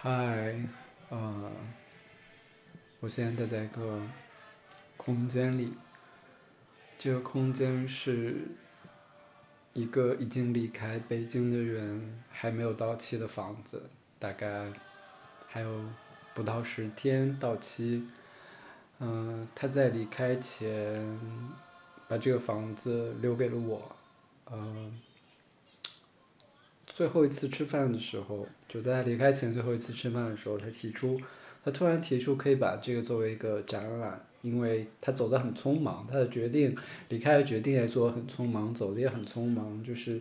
嗨，呃，我现在待在一个空间里，这个空间是一个已经离开北京的人还没有到期的房子，大概还有不到十天到期。嗯、他在离开前把这个房子留给了我，呃，最后一次吃饭的时候，就在他离开前最后一次吃饭的时候，他提出，他突然提出可以把这个作为一个展览，因为他走得很匆忙，他的决定离开的决定也做得很匆忙，走的也很匆忙。就是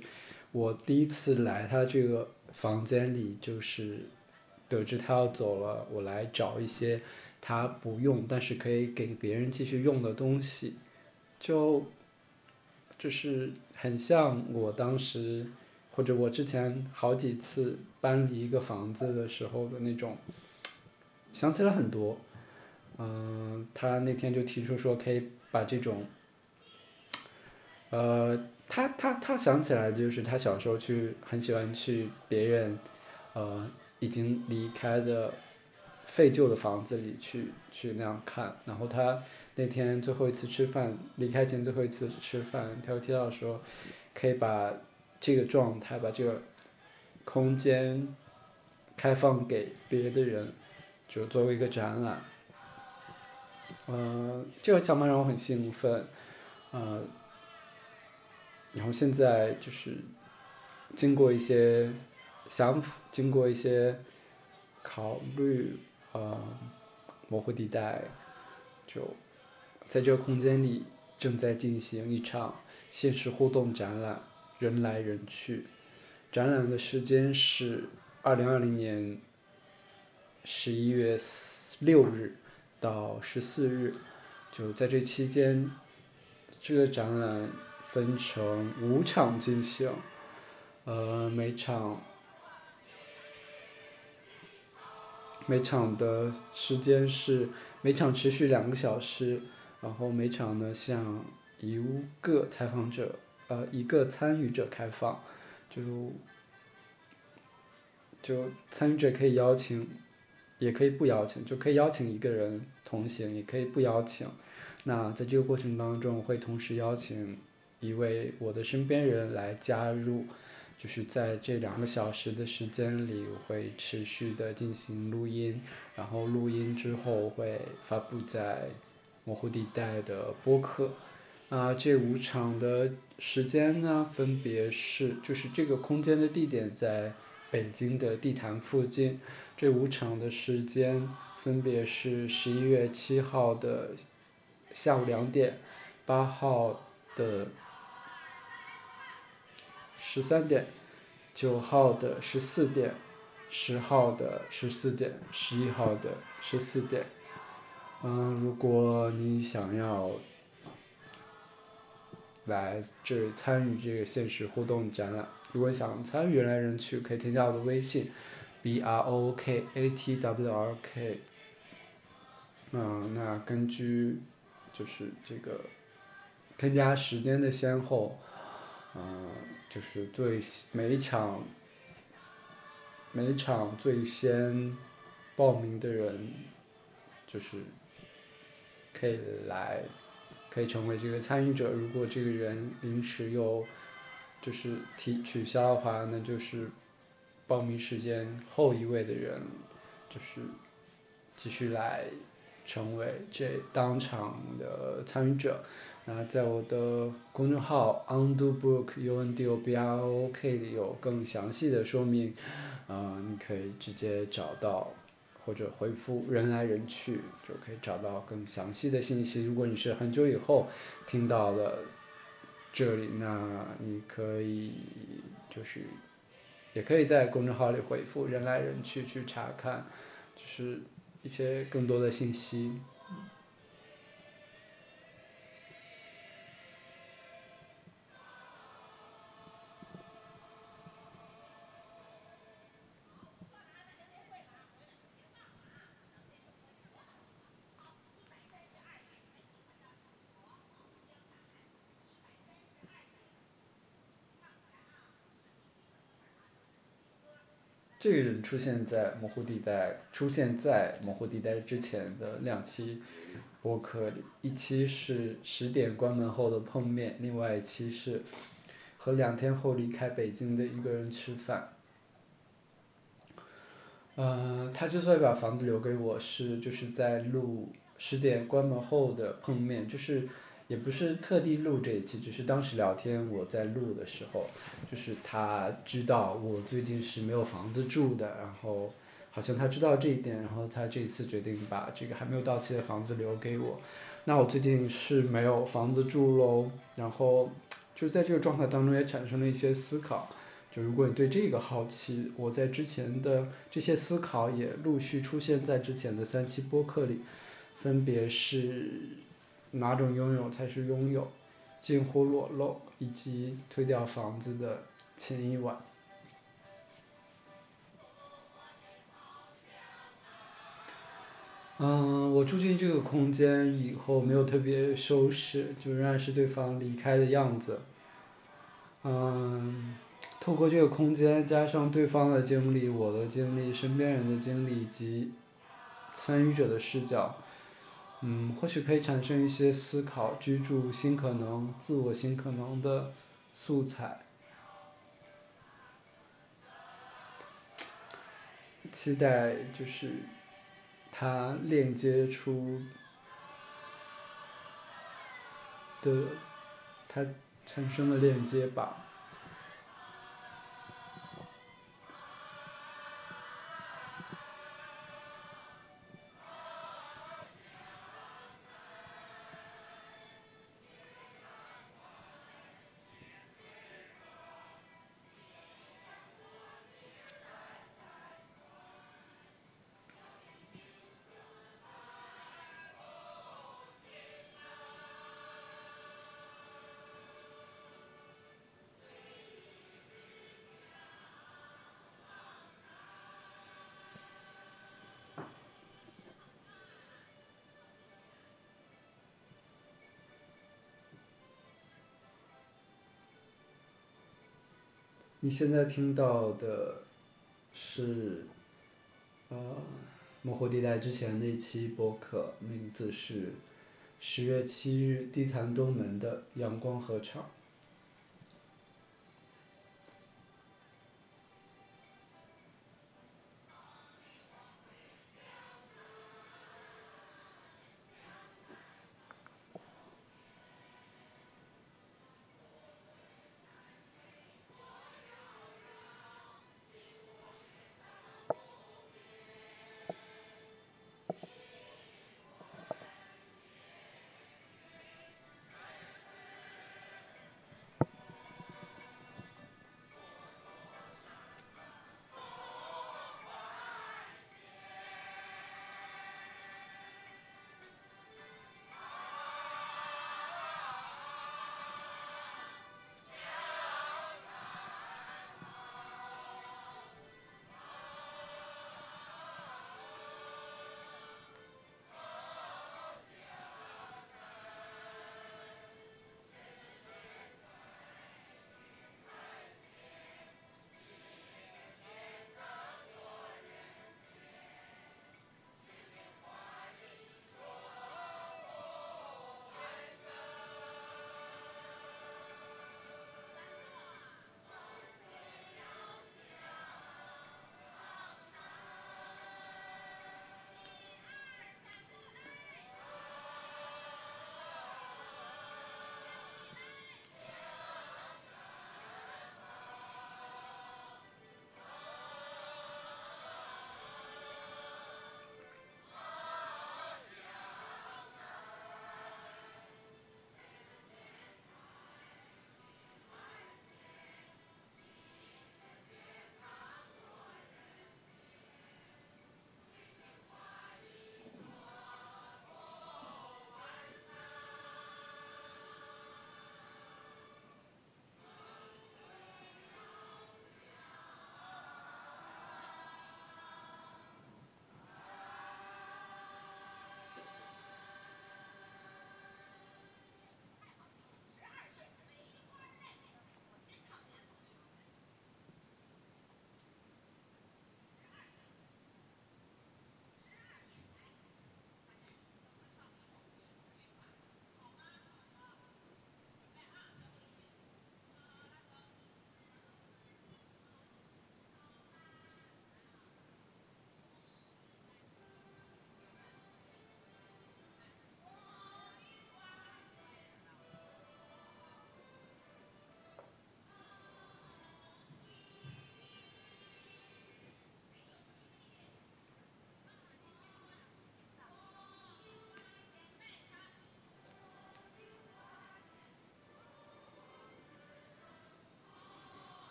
我第一次来他这个房间里，就是得知他要走了，我来找一些他不用但是可以给别人继续用的东西，就就是很像我当时。或者我之前好几次搬离一个房子的时候的那种，想起了很多。嗯、他那天就提出说可以把这种，呃，他他他想起来就是他小时候去很喜欢去别人，呃，已经离开的废旧的房子里去去那样看，然后他那天最后一次吃饭，离开前最后一次吃饭，他又提到说，可以把这个状态，把这个空间开放给别的人，就作为一个展览。呃，这个想法让我很兴奋，呃，然后现在就是经过一些想法，经过一些考虑，呃，模糊地带，就在这个空间里正在进行一场现实互动展览。人来人去。展览的时间是二零二零年十一月六日到十四日，就在这期间，这个展览分成五场进行，呃，每场每场的时间是每场持续两个小时，然后每场呢向一个采访者呃一个参与者开放，就就参与者可以邀请，也可以不邀请，就可以邀请一个人同行，也可以不邀请。那在这个过程当中，会同时邀请一位我的身边人来加入，就是在这两个小时的时间里，我会持续的进行录音，然后录音之后会发布在模糊地带的播客。啊，这五场的时间呢，分别是就是这个空间的地点在北京的地坛附近，这五场的时间分别是十一月七号的下午两点，八号的十三点，九号的十四点，十号的十四点，十一号的十四点。嗯，如果你想要来这参与这个现实互动展览。如果想参与来人去，可以添加我的微信，b r o k a t w r k。嗯，那根据就是这个添加时间的先后，嗯，就是对每一场每场最先报名的人，就是可以来。可以成为这个参与者。如果这个人临时又就是提取消的话，那就是报名时间后一位的人，就是继续来成为这当场的参与者。然后在我的公众号 undo book u n d o b r o k 里有更详细的说明，啊，你可以直接找到。或者回复人来人去就可以找到更详细的信息。如果你是很久以后听到的这里，那你可以就是也可以在公众号里回复人来人去去查看，就是一些更多的信息。这个人出现在模糊地带，出现在模糊地带之前的两期播客里，一期是十点关门后的碰面，另外一期是和两天后离开北京的一个人吃饭。嗯，他之所以把房子留给我是就是在录十点关门后的碰面，就是也不是特地录这一期，只是当时聊天我在录的时候，就是他知道我最近是没有房子住的，然后好像他知道这一点，然后他这次决定把这个还没有到期的房子留给我。那我最近是没有房子住喽，然后就在这个状态当中也产生了一些思考。就如果你对这个好奇，我在之前的这些思考也陆续出现在之前的三期播客里，分别是哪种拥有才是拥有，近乎裸露，以及推掉房子的前一晚。嗯，我住进这个空间以后没有特别收拾，就仍然是对方离开的样子。嗯。透过这个空间，加上对方的经历、我的经历、身边人的经历以及参与者的视角，嗯，或许可以产生一些思考、居住新可能、自我新可能的素材。期待就是它链接出的，它产生的链接吧。你现在听到的是，呃，模糊地带之前那期播客，名字是十月七日地坛东门的阳光合唱。